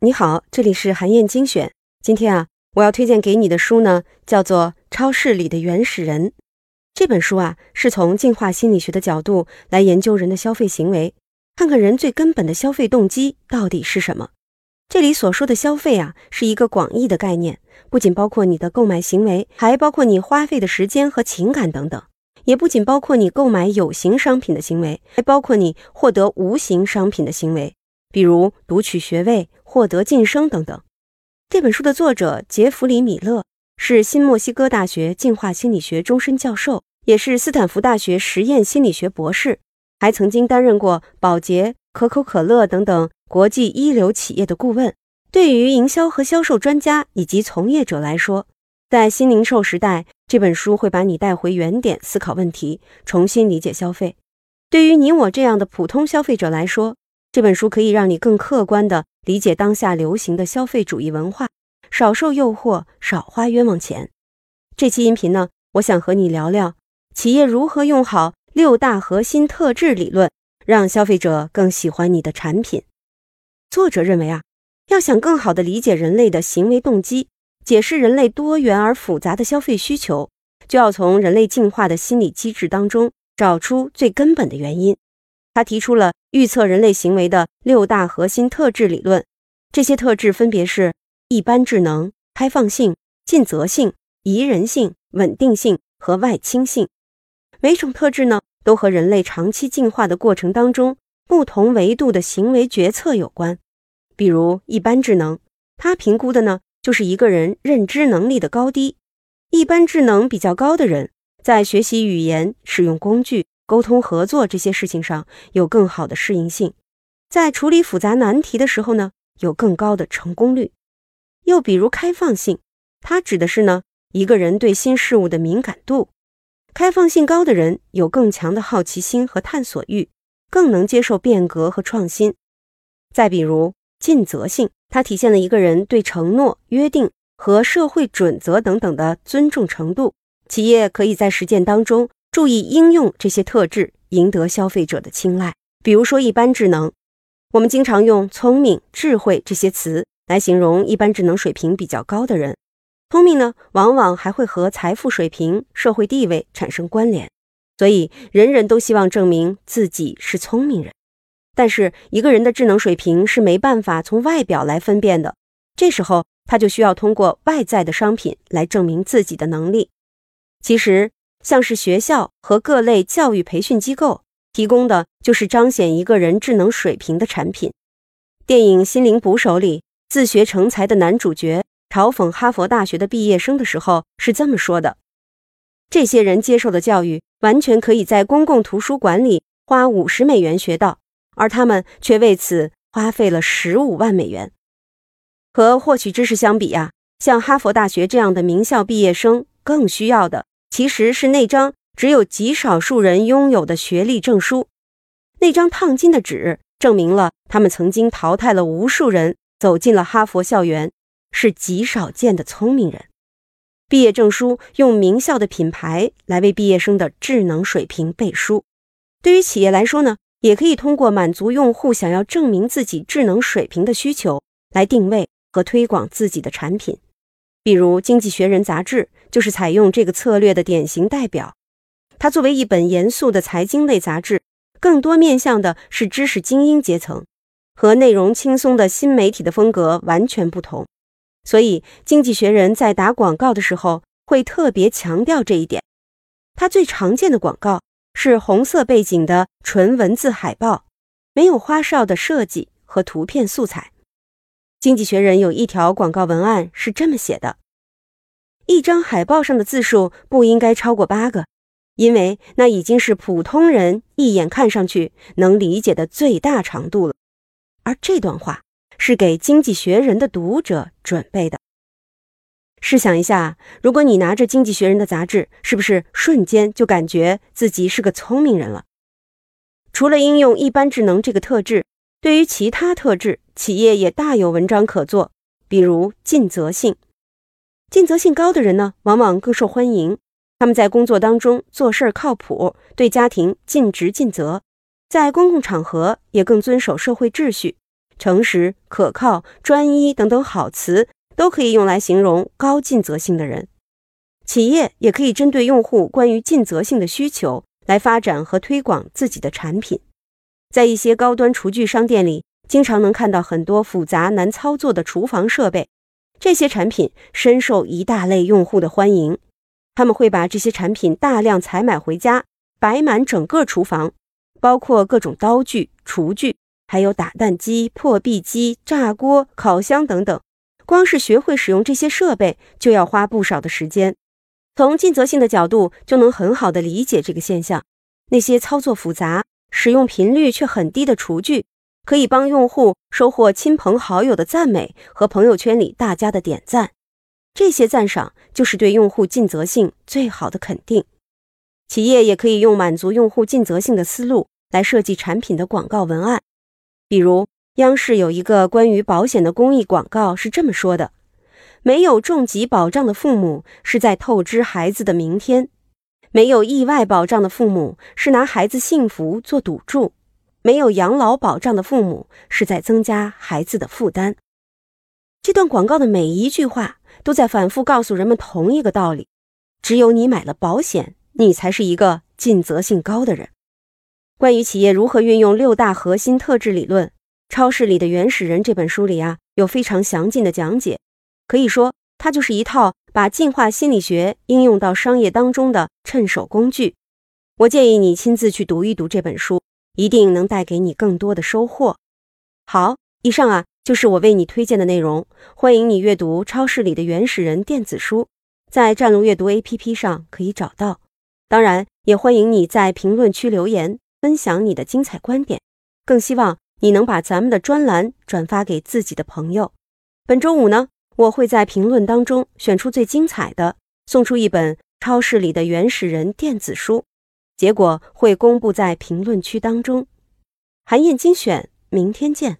你好，这里是韩燕精选。今天啊，我要推荐给你的书呢，叫做《超市里的原始人》。这本书啊，是从进化心理学的角度来研究人的消费行为，看看人最根本的消费动机到底是什么。这里所说的消费啊，是一个广义的概念，不仅包括你的购买行为，还包括你花费的时间和情感等等。也不仅包括你购买有形商品的行为，还包括你获得无形商品的行为，比如读取学位、获得晋升等等。这本书的作者杰弗里·米勒是新墨西哥大学进化心理学终身教授，也是斯坦福大学实验心理学博士，还曾经担任过宝洁、可口可乐等等国际一流企业的顾问。对于营销和销售专家以及从业者来说，在新零售时代，这本书会把你带回原点，思考问题，重新理解消费。对于你我这样的普通消费者来说，这本书可以让你更客观地理解当下流行的消费主义文化，少受诱惑，少花冤枉钱。这期音频呢，我想和你聊聊企业如何用好六大核心特质理论，让消费者更喜欢你的产品。作者认为啊，要想更好地理解人类的行为动机。解释人类多元而复杂的消费需求，就要从人类进化的心理机制当中找出最根本的原因。他提出了预测人类行为的六大核心特质理论，这些特质分别是一般智能、开放性、尽责性、宜人性、稳定性和外倾性。每种特质呢，都和人类长期进化的过程当中不同维度的行为决策有关。比如一般智能，它评估的呢。就是一个人认知能力的高低，一般智能比较高的人，在学习语言、使用工具、沟通合作这些事情上有更好的适应性，在处理复杂难题的时候呢，有更高的成功率。又比如开放性，它指的是呢一个人对新事物的敏感度，开放性高的人有更强的好奇心和探索欲，更能接受变革和创新。再比如尽责性。它体现了一个人对承诺、约定和社会准则等等的尊重程度。企业可以在实践当中注意应用这些特质，赢得消费者的青睐。比如说，一般智能，我们经常用聪明、智慧这些词来形容一般智能水平比较高的人。聪明呢，往往还会和财富水平、社会地位产生关联，所以人人都希望证明自己是聪明人。但是一个人的智能水平是没办法从外表来分辨的，这时候他就需要通过外在的商品来证明自己的能力。其实，像是学校和各类教育培训机构提供的，就是彰显一个人智能水平的产品。电影《心灵捕手》里，自学成才的男主角嘲讽哈佛大学的毕业生的时候是这么说的：“这些人接受的教育，完全可以在公共图书馆里花五十美元学到。”而他们却为此花费了十五万美元。和获取知识相比呀，像哈佛大学这样的名校毕业生更需要的其实是那张只有极少数人拥有的学历证书。那张烫金的纸证明了他们曾经淘汰了无数人，走进了哈佛校园，是极少见的聪明人。毕业证书用名校的品牌来为毕业生的智能水平背书。对于企业来说呢？也可以通过满足用户想要证明自己智能水平的需求来定位和推广自己的产品。比如，《经济学人》杂志就是采用这个策略的典型代表。它作为一本严肃的财经类杂志，更多面向的是知识精英阶层，和内容轻松的新媒体的风格完全不同。所以，《经济学人》在打广告的时候会特别强调这一点。它最常见的广告。是红色背景的纯文字海报，没有花哨的设计和图片素材。经济学人有一条广告文案是这么写的：一张海报上的字数不应该超过八个，因为那已经是普通人一眼看上去能理解的最大长度了。而这段话是给经济学人的读者准备的。试想一下，如果你拿着《经济学人》的杂志，是不是瞬间就感觉自己是个聪明人了？除了应用一般智能这个特质，对于其他特质，企业也大有文章可做。比如尽责性，尽责性高的人呢，往往更受欢迎。他们在工作当中做事靠谱，对家庭尽职尽责，在公共场合也更遵守社会秩序。诚实、可靠、专一等等好词都可以用来形容高尽责性的人。企业也可以针对用户关于尽责性的需求来发展和推广自己的产品。在一些高端厨具商店里，经常能看到很多复杂难操作的厨房设备，这些产品深受一大类用户的欢迎。他们会把这些产品大量采买回家，摆满整个厨房，包括各种刀具、厨具。还有打蛋机、破壁机、炸锅、烤箱等等，光是学会使用这些设备就要花不少的时间。从尽责性的角度，就能很好的理解这个现象。那些操作复杂、使用频率却很低的厨具，可以帮用户收获亲朋好友的赞美和朋友圈里大家的点赞。这些赞赏就是对用户尽责性最好的肯定。企业也可以用满足用户尽责性的思路来设计产品的广告文案。比如，央视有一个关于保险的公益广告是这么说的：“没有重疾保障的父母是在透支孩子的明天；没有意外保障的父母是拿孩子幸福做赌注；没有养老保障的父母是在增加孩子的负担。”这段广告的每一句话都在反复告诉人们同一个道理：只有你买了保险，你才是一个尽责性高的人。关于企业如何运用六大核心特质理论，《超市里的原始人》这本书里啊有非常详尽的讲解。可以说，它就是一套把进化心理学应用到商业当中的趁手工具。我建议你亲自去读一读这本书，一定能带给你更多的收获。好，以上啊就是我为你推荐的内容。欢迎你阅读《超市里的原始人》电子书，在战路阅读 APP 上可以找到。当然，也欢迎你在评论区留言。分享你的精彩观点，更希望你能把咱们的专栏转发给自己的朋友。本周五呢，我会在评论当中选出最精彩的，送出一本《超市里的原始人》电子书，结果会公布在评论区当中。韩燕精选，明天见。